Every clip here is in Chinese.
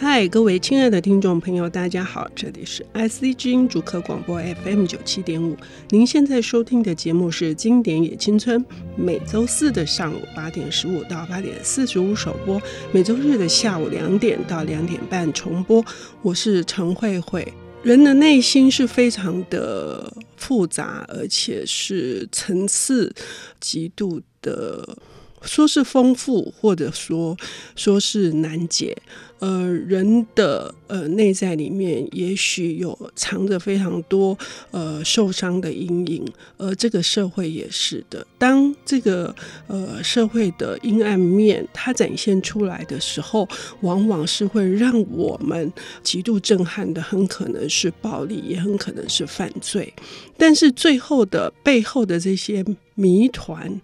嗨，各位亲爱的听众朋友，大家好，这里是 IC 之音主客广播 FM 九七点五。您现在收听的节目是《经典也青春》，每周四的上午八点十五到八点四十五首播，每周日的下午两点到两点半重播。我是陈慧慧。人的内心是非常的复杂，而且是层次极度的。说是丰富，或者说说是难解。呃，人的呃内在里面，也许有藏着非常多呃受伤的阴影，而这个社会也是的。当这个呃社会的阴暗面它展现出来的时候，往往是会让我们极度震撼的，很可能是暴力，也很可能是犯罪。但是最后的背后的这些谜团。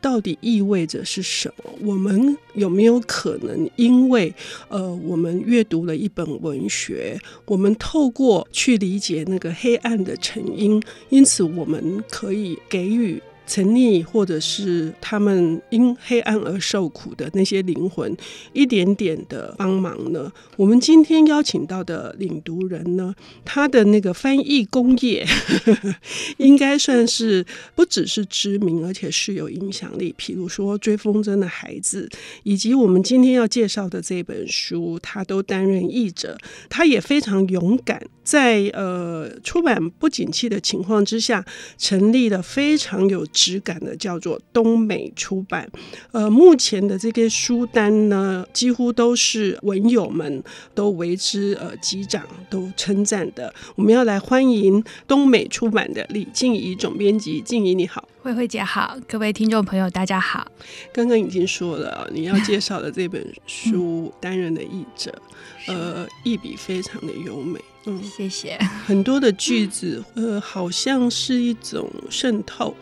到底意味着是什么？我们有没有可能因为呃，我们阅读了一本文学，我们透过去理解那个黑暗的成因，因此我们可以给予。沉溺，或者是他们因黑暗而受苦的那些灵魂，一点点的帮忙呢？我们今天邀请到的领读人呢，他的那个翻译功业 应该算是不只是知名，而且是有影响力。譬如说《追风筝的孩子》，以及我们今天要介绍的这本书，他都担任译者。他也非常勇敢，在呃出版不景气的情况之下，成立了非常有。质感的叫做东美出版，呃，目前的这些书单呢，几乎都是文友们都为之呃击掌，都称赞的。我们要来欢迎东美出版的李静怡总编辑，静怡你好，慧慧姐好，各位听众朋友大家好。刚刚已经说了，你要介绍的这本书担任的译者，呃，译笔非常的优美，嗯，谢谢。很多的句子，呃，好像是一种渗透。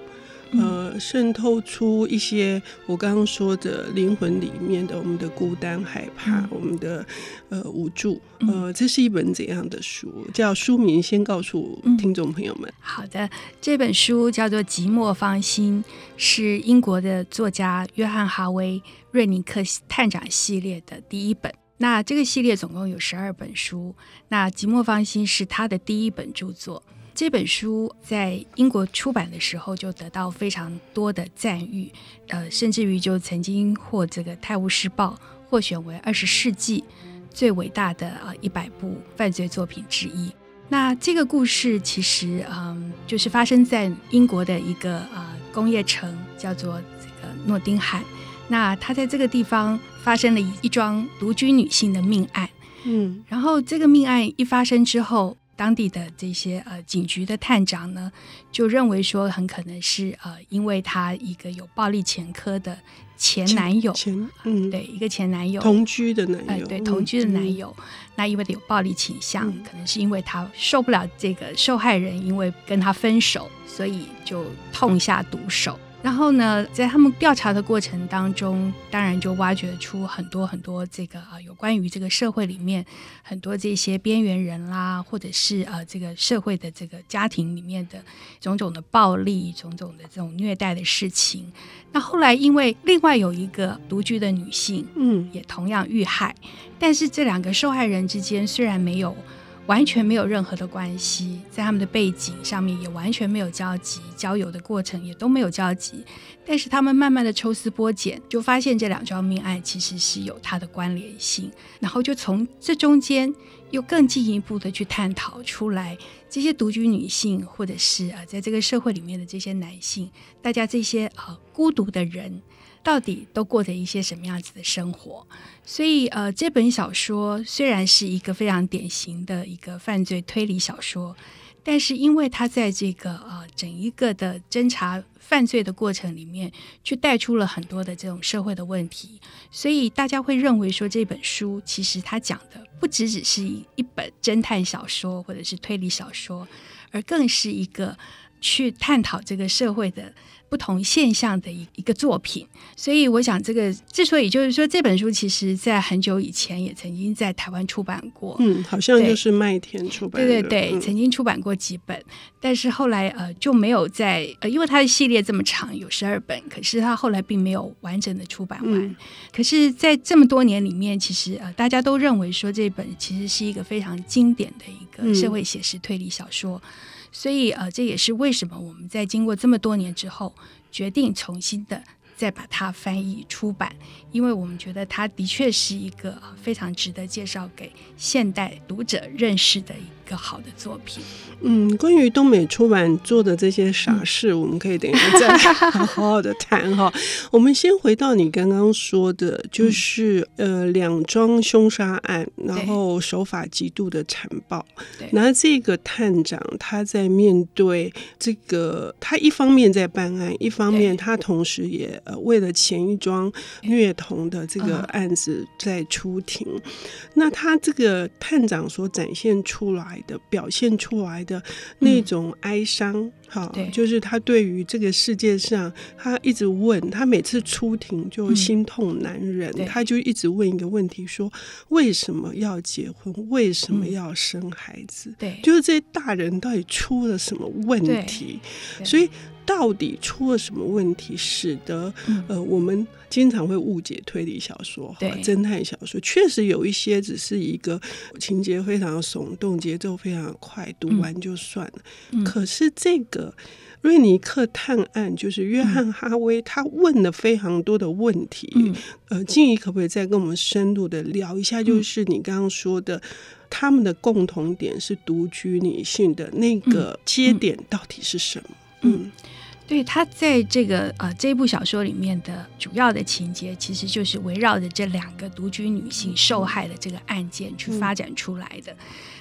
呃，渗透出一些我刚刚说的灵魂里面的我们的孤单、害怕，嗯、我们的呃无助。呃，这是一本怎样的书？叫书名，先告诉听众朋友们。嗯。好的，这本书叫做《寂寞芳心》，是英国的作家约翰·哈维·瑞尼克探长系列的第一本。那这个系列总共有十二本书，那《寂寞芳心》是他的第一本著作。这本书在英国出版的时候就得到非常多的赞誉，呃，甚至于就曾经获这个《泰晤士报》获选为二十世纪最伟大的呃一百部犯罪作品之一。那这个故事其实嗯，就是发生在英国的一个呃工业城，叫做这个诺丁汉。那他在这个地方发生了一桩独居女性的命案，嗯，然后这个命案一发生之后。当地的这些呃警局的探长呢，就认为说很可能是呃，因为他一个有暴力前科的前男友，前，前嗯，对，一个前男友。同居的男友，呃、对，同居的男友，嗯、那因为有暴力倾向，嗯、可能是因为他受不了这个受害人因为跟他分手，所以就痛下毒手。然后呢，在他们调查的过程当中，当然就挖掘出很多很多这个啊，有关于这个社会里面很多这些边缘人啦，或者是呃这个社会的这个家庭里面的种种的暴力、种种的这种虐待的事情。那后来因为另外有一个独居的女性，嗯，也同样遇害，但是这两个受害人之间虽然没有。完全没有任何的关系，在他们的背景上面也完全没有交集，交友的过程也都没有交集。但是他们慢慢的抽丝剥茧，就发现这两桩命案其实是有它的关联性，然后就从这中间又更进一步的去探讨出来，这些独居女性或者是啊，在这个社会里面的这些男性，大家这些啊孤独的人。到底都过着一些什么样子的生活？所以，呃，这本小说虽然是一个非常典型的一个犯罪推理小说，但是因为它在这个呃整一个的侦查犯罪的过程里面，却带出了很多的这种社会的问题，所以大家会认为说这本书其实它讲的不只只是一本侦探小说或者是推理小说，而更是一个去探讨这个社会的。不同现象的一一个作品。所以我想，这个之所以就是说这本书，其实在很久以前也曾经在台湾出版过。嗯，好像就是麦田出版。对对对，嗯、曾经出版过几本，但是后来呃就没有在呃，因为它的系列这么长，有十二本，可是它后来并没有完整的出版完。嗯、可是，在这么多年里面，其实呃大家都认为说这本其实是一个非常经典的一个社会写实推理小说。嗯、所以呃这也是为什么我们在经过这么多年之后，决定重新的。再把它翻译出版，因为我们觉得它的确是一个非常值得介绍给现代读者认识的个好的作品。嗯，关于东美出版做的这些傻事，嗯、我们可以等一下再 好好好的谈哈。我们先回到你刚刚说的，就是、嗯、呃两桩凶杀案，然后手法极度的残暴。那，这个探长他在面对这个，他一方面在办案，一方面他同时也。呃，为了前一桩虐童的这个案子在出庭，嗯、那他这个探长所展现出来的、表现出来的那种哀伤，哈、嗯，就是他对于这个世界上，他一直问，他每次出庭就心痛难忍，嗯、他就一直问一个问题：说为什么要结婚？为什么要生孩子？对，就是这些大人到底出了什么问题？所以。到底出了什么问题，使得呃我们经常会误解推理小说、对侦探小说？确实有一些只是一个情节非常耸动，节奏非常快，读完就算了。嗯、可是这个瑞尼克探案，就是约翰哈威，他问了非常多的问题。嗯、呃，静怡可不可以再跟我们深入的聊一下？就是你刚刚说的，他们的共同点是独居女性的那个接点到底是什么？嗯。嗯对，他在这个呃这部小说里面的主要的情节，其实就是围绕着这两个独居女性受害的这个案件去发展出来的。嗯、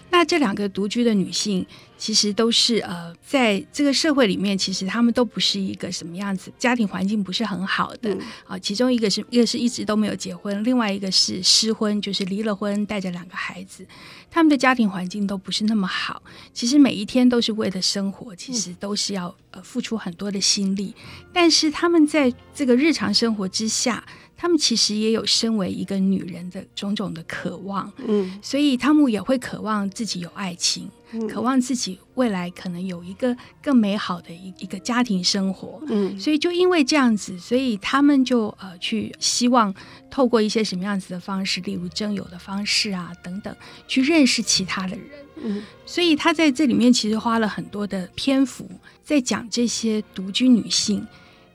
那这两个独居的女性。其实都是呃，在这个社会里面，其实她们都不是一个什么样子，家庭环境不是很好的啊、嗯。其中一个是一个是一直都没有结婚，另外一个是失婚，就是离了婚，带着两个孩子。他们的家庭环境都不是那么好。其实每一天都是为了生活，其实都是要呃付出很多的心力。但是他们在这个日常生活之下。他们其实也有身为一个女人的种种的渴望，嗯，所以他们也会渴望自己有爱情，嗯，渴望自己未来可能有一个更美好的一一个家庭生活，嗯，所以就因为这样子，所以他们就呃去希望透过一些什么样子的方式，例如征友的方式啊等等，去认识其他的人，嗯，所以他在这里面其实花了很多的篇幅在讲这些独居女性，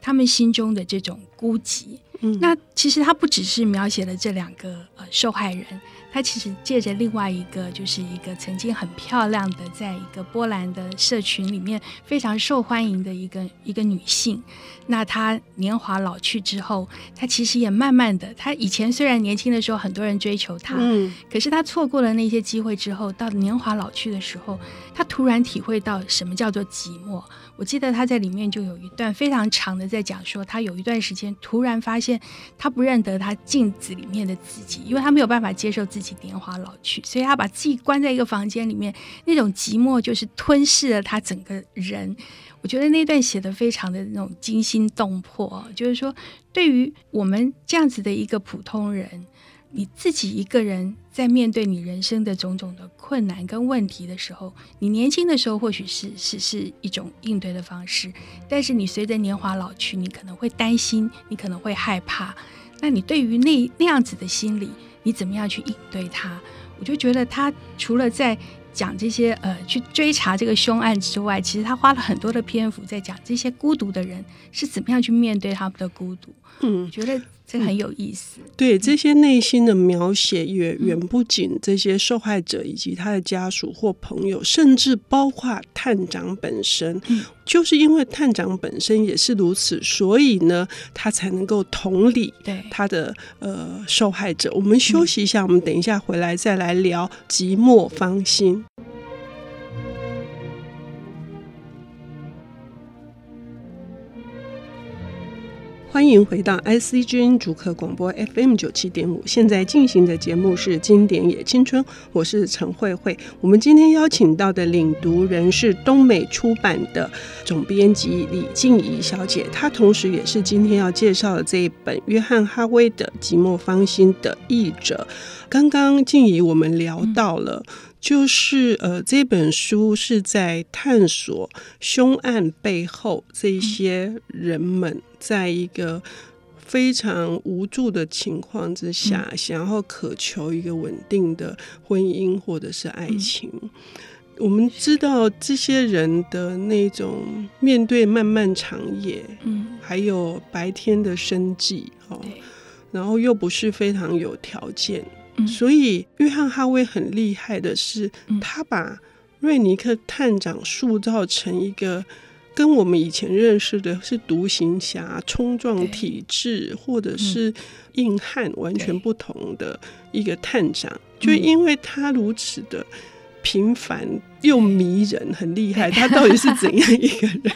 她们心中的这种孤寂。嗯，那其实他不只是描写了这两个呃受害人，他其实借着另外一个，就是一个曾经很漂亮的，在一个波兰的社群里面非常受欢迎的一个一个女性。那她年华老去之后，她其实也慢慢的，她以前虽然年轻的时候很多人追求她，嗯，可是她错过了那些机会之后，到年华老去的时候，她突然体会到什么叫做寂寞。我记得他在里面就有一段非常长的在讲说，他有一段时间突然发现他不认得他镜子里面的自己，因为他没有办法接受自己年华老去，所以他把自己关在一个房间里面，那种寂寞就是吞噬了他整个人。我觉得那段写得非常的那种惊心动魄，就是说对于我们这样子的一个普通人。你自己一个人在面对你人生的种种的困难跟问题的时候，你年轻的时候或许是是是一种应对的方式，但是你随着年华老去，你可能会担心，你可能会害怕。那你对于那那样子的心理，你怎么样去应对它？我就觉得他除了在讲这些呃去追查这个凶案之外，其实他花了很多的篇幅在讲这些孤独的人是怎么样去面对他们的孤独。嗯，我觉得。这很有意思，对这些内心的描写也远不仅这些受害者以及他的家属或朋友，甚至包括探长本身，就是因为探长本身也是如此，所以呢，他才能够同理他的呃受害者。我们休息一下，我们等一下回来再来聊《寂寞芳心》。欢迎回到 IC 之音主客广播 FM 九七点五，现在进行的节目是《经典也青春》，我是陈慧慧。我们今天邀请到的领读人是东美出版的总编辑李静怡小姐，她同时也是今天要介绍的这一本约翰哈威的《寂寞芳心》的译者。刚刚静怡我们聊到了。就是呃，这本书是在探索凶案背后这些人们，在一个非常无助的情况之下，嗯、想要渴求一个稳定的婚姻或者是爱情。嗯、我们知道这些人的那种面对漫漫长夜，嗯，还有白天的生计，哦，然后又不是非常有条件。所以，约翰·哈威很厉害的是，他把瑞尼克探长塑造成一个跟我们以前认识的是独行侠、冲撞体制或者是硬汉完全不同的一个探长，就因为他如此的。平凡又迷人，很厉害。他到底是怎样一个人？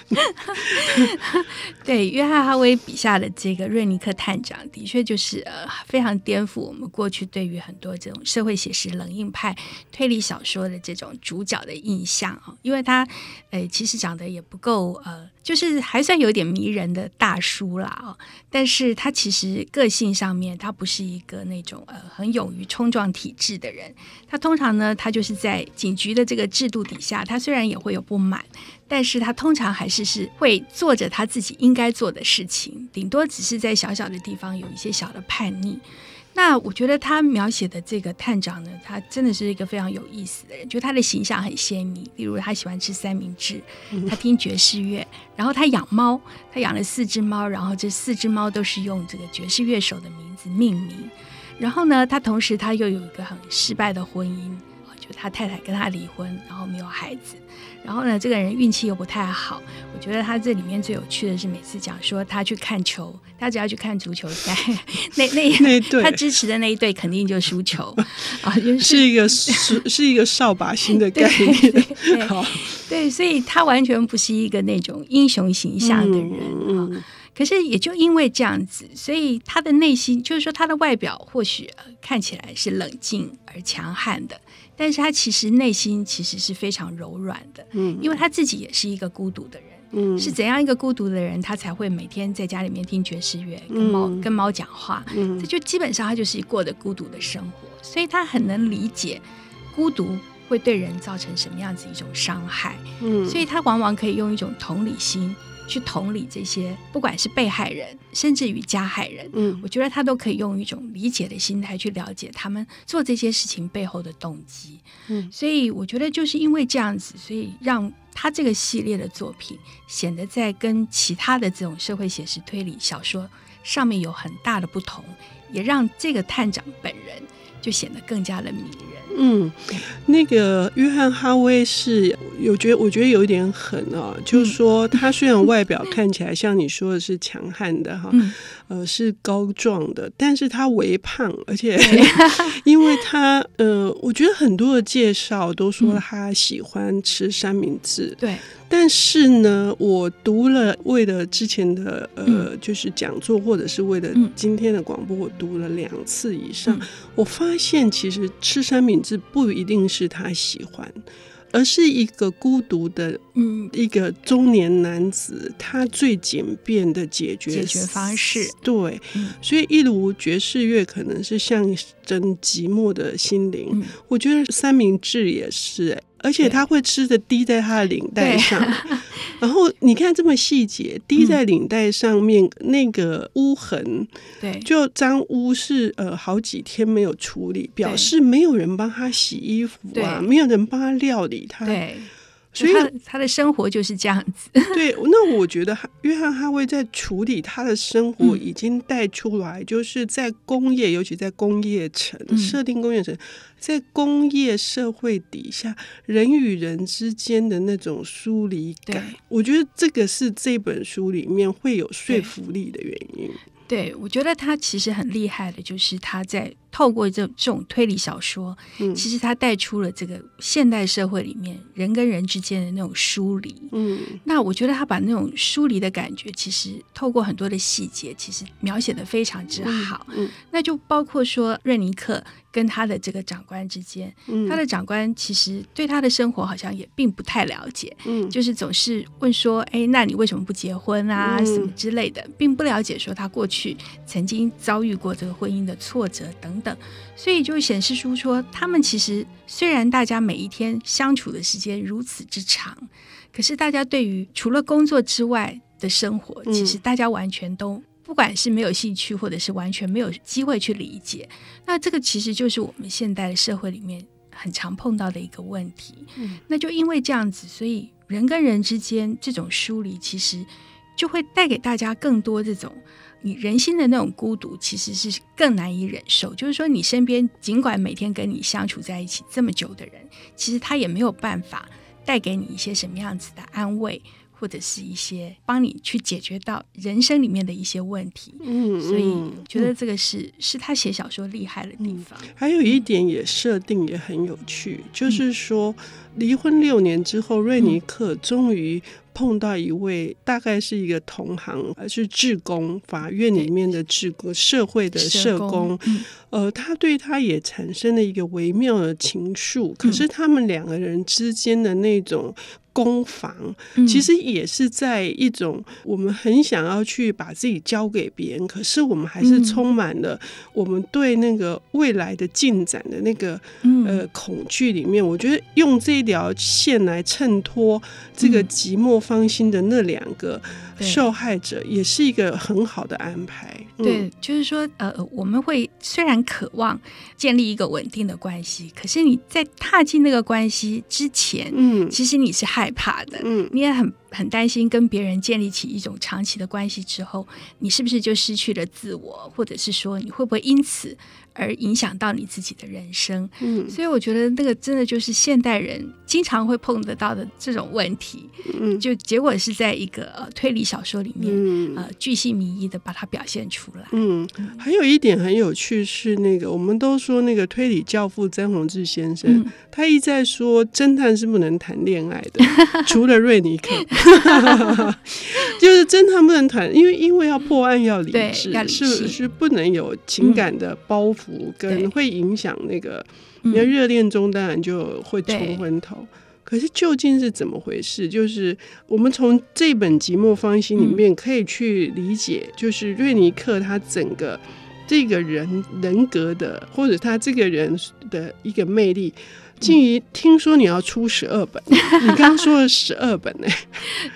对，约翰·哈维笔下的这个瑞尼克探长，的确就是呃非常颠覆我们过去对于很多这种社会写实、冷硬派推理小说的这种主角的印象啊。因为他呃其实长得也不够呃，就是还算有点迷人的大叔啦啊。但是他其实个性上面，他不是一个那种呃很勇于冲撞体制的人。他通常呢，他就是在警局的这个制度底下，他虽然也会有不满，但是他通常还是是会做着他自己应该做的事情，顶多只是在小小的地方有一些小的叛逆。那我觉得他描写的这个探长呢，他真的是一个非常有意思的人，就他的形象很鲜明。例如他喜欢吃三明治，他听爵士乐，然后他养猫，他养了四只猫，然后这四只猫都是用这个爵士乐手的名字命名。然后呢，他同时他又有一个很失败的婚姻。就他太太跟他离婚，然后没有孩子，然后呢，这个人运气又不太好。我觉得他这里面最有趣的是，每次讲说他去看球，他只要去看足球赛，那那那队他支持的那一队肯定就输球 啊，就是是一个是是一个扫把星的概念。对，对，对，所以他完全不是一个那种英雄形象的人啊。嗯嗯可是也就因为这样子，所以他的内心就是说，他的外表或许看起来是冷静而强悍的，但是他其实内心其实是非常柔软的，嗯，因为他自己也是一个孤独的人，嗯，是怎样一个孤独的人，他才会每天在家里面听爵士乐，跟猫跟猫讲话，嗯，这就基本上他就是过的孤独的生活，所以他很能理解孤独会对人造成什么样子一种伤害，嗯，所以他往往可以用一种同理心。去同理这些，不管是被害人，甚至于加害人，嗯，我觉得他都可以用一种理解的心态去了解他们做这些事情背后的动机，嗯，所以我觉得就是因为这样子，所以让他这个系列的作品显得在跟其他的这种社会写实推理小说上面有很大的不同，也让这个探长本人就显得更加的迷人。嗯，那个约翰哈威是有觉得，我觉得有一点狠哦，就是说他虽然外表看起来像你说的是强悍的哈，呃，是高壮的，但是他微胖，而且 因为他呃，我觉得很多的介绍都说他喜欢吃三明治，对。但是呢，我读了为了之前的呃，就是讲座，或者是为了今天的广播，我读了两次以上。我发现其实吃三明治不一定是他喜欢，而是一个孤独的嗯一个中年男子，他最简便的解决解决方式。对，所以一如爵士乐可能是象征寂寞的心灵，我觉得三明治也是欸。而且他会吃的滴在他的领带上，然后你看这么细节，滴在领带上面那个污痕，对，就脏污是呃好几天没有处理，表示没有人帮他洗衣服啊，没有人帮他料理他。对。所以他他的生活就是这样子。对，那我觉得约翰哈维在处理他的生活，已经带出来，就是在工业，尤其在工业城设定工业城，在工业社会底下，人与人之间的那种疏离感，我觉得这个是这本书里面会有说服力的原因。对，我觉得他其实很厉害的，就是他在透过这这种推理小说，嗯，其实它带出了这个现代社会里面人跟人之间的那种疏离。嗯，那我觉得他把那种疏离的感觉，其实透过很多的细节，其实描写的非常之好。嗯，嗯，那就包括说瑞尼克。跟他的这个长官之间，嗯、他的长官其实对他的生活好像也并不太了解，嗯，就是总是问说，哎，那你为什么不结婚啊？嗯、什么之类的，并不了解说他过去曾经遭遇过这个婚姻的挫折等等，所以就显示出说，他们其实虽然大家每一天相处的时间如此之长，可是大家对于除了工作之外的生活，嗯、其实大家完全都。不管是没有兴趣，或者是完全没有机会去理解，那这个其实就是我们现代的社会里面很常碰到的一个问题。嗯，那就因为这样子，所以人跟人之间这种疏离，其实就会带给大家更多这种你人心的那种孤独，其实是更难以忍受。就是说，你身边尽管每天跟你相处在一起这么久的人，其实他也没有办法带给你一些什么样子的安慰。或者是一些帮你去解决到人生里面的一些问题，嗯，所以觉得这个是、嗯、是他写小说厉害的地方。还有一点也设定也很有趣，嗯、就是说离婚六年之后，瑞尼克终于碰到一位大概是一个同行，而是志工，法院里面的志工，社会的社工，呃，他对他也产生了一个微妙的情愫。可是他们两个人之间的那种。攻防其实也是在一种我们很想要去把自己交给别人，可是我们还是充满了我们对那个未来的进展的那个呃恐惧里面。我觉得用这条线来衬托这个寂寞芳心的那两个受害者，也是一个很好的安排。对，就是说呃，我们会虽然渴望建立一个稳定的关系，可是你在踏进那个关系之前，嗯，其实你是害。怕的，嗯，你也很很担心跟别人建立起一种长期的关系之后，你是不是就失去了自我，或者是说你会不会因此而影响到你自己的人生？嗯，所以我觉得那个真的就是现代人经常会碰得到的这种问题。嗯，就结果是在一个呃推理小说里面，嗯、呃巨细靡遗的把它表现出来。嗯，还有一点很有趣是那个我们都说那个推理教父曾宏志先生，嗯、他一再说侦探是不能谈恋爱的，除了瑞尼克。就是侦探不能谈，因为因为要破案要理智，理是是不能有情感的包袱，跟会影响那个。你要热恋中当然就会冲昏头，可是究竟是怎么回事？就是我们从这本《寂寞芳心》里面可以去理解，就是瑞尼克他整个这个人人格的，或者他这个人的一个魅力。静怡，听说你要出十二本，你刚刚说了十二本呢？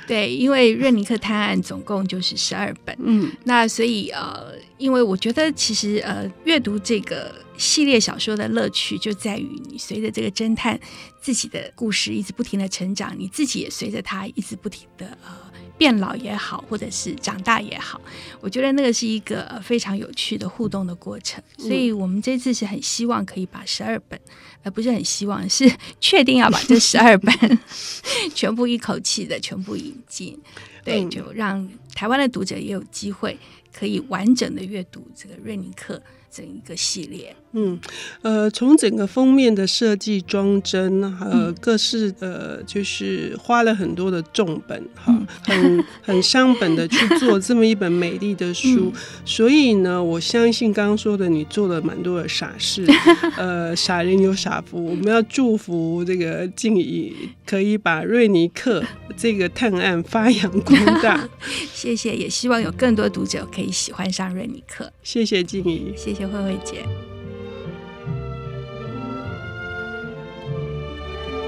对，因为瑞尼克探案总共就是十二本，嗯，那所以呃，因为我觉得其实呃，阅读这个系列小说的乐趣就在于你随着这个侦探自己的故事一直不停的成长，你自己也随着他一直不停的呃。变老也好，或者是长大也好，我觉得那个是一个非常有趣的互动的过程。所以，我们这次是很希望可以把十二本，而不是很希望是确定要把这十二本 全部一口气的全部引进。对，就让台湾的读者也有机会可以完整的阅读这个瑞尼克整一个系列。嗯，呃，从整个封面的设计、装帧，呃，各式呃，就是花了很多的重本哈，很 很伤本的去做这么一本美丽的书。嗯、所以呢，我相信刚刚说的，你做了蛮多的傻事。呃，傻人有傻福，我们要祝福这个静怡可以把瑞尼克这个探案发扬光大。谢谢，也希望有更多读者可以喜欢上瑞尼克。谢谢静怡，谢谢慧慧姐。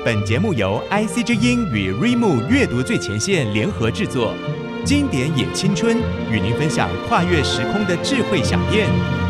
本节目由 IC 之音与瑞木阅读最前线联合制作，经典也青春与您分享跨越时空的智慧饗宴。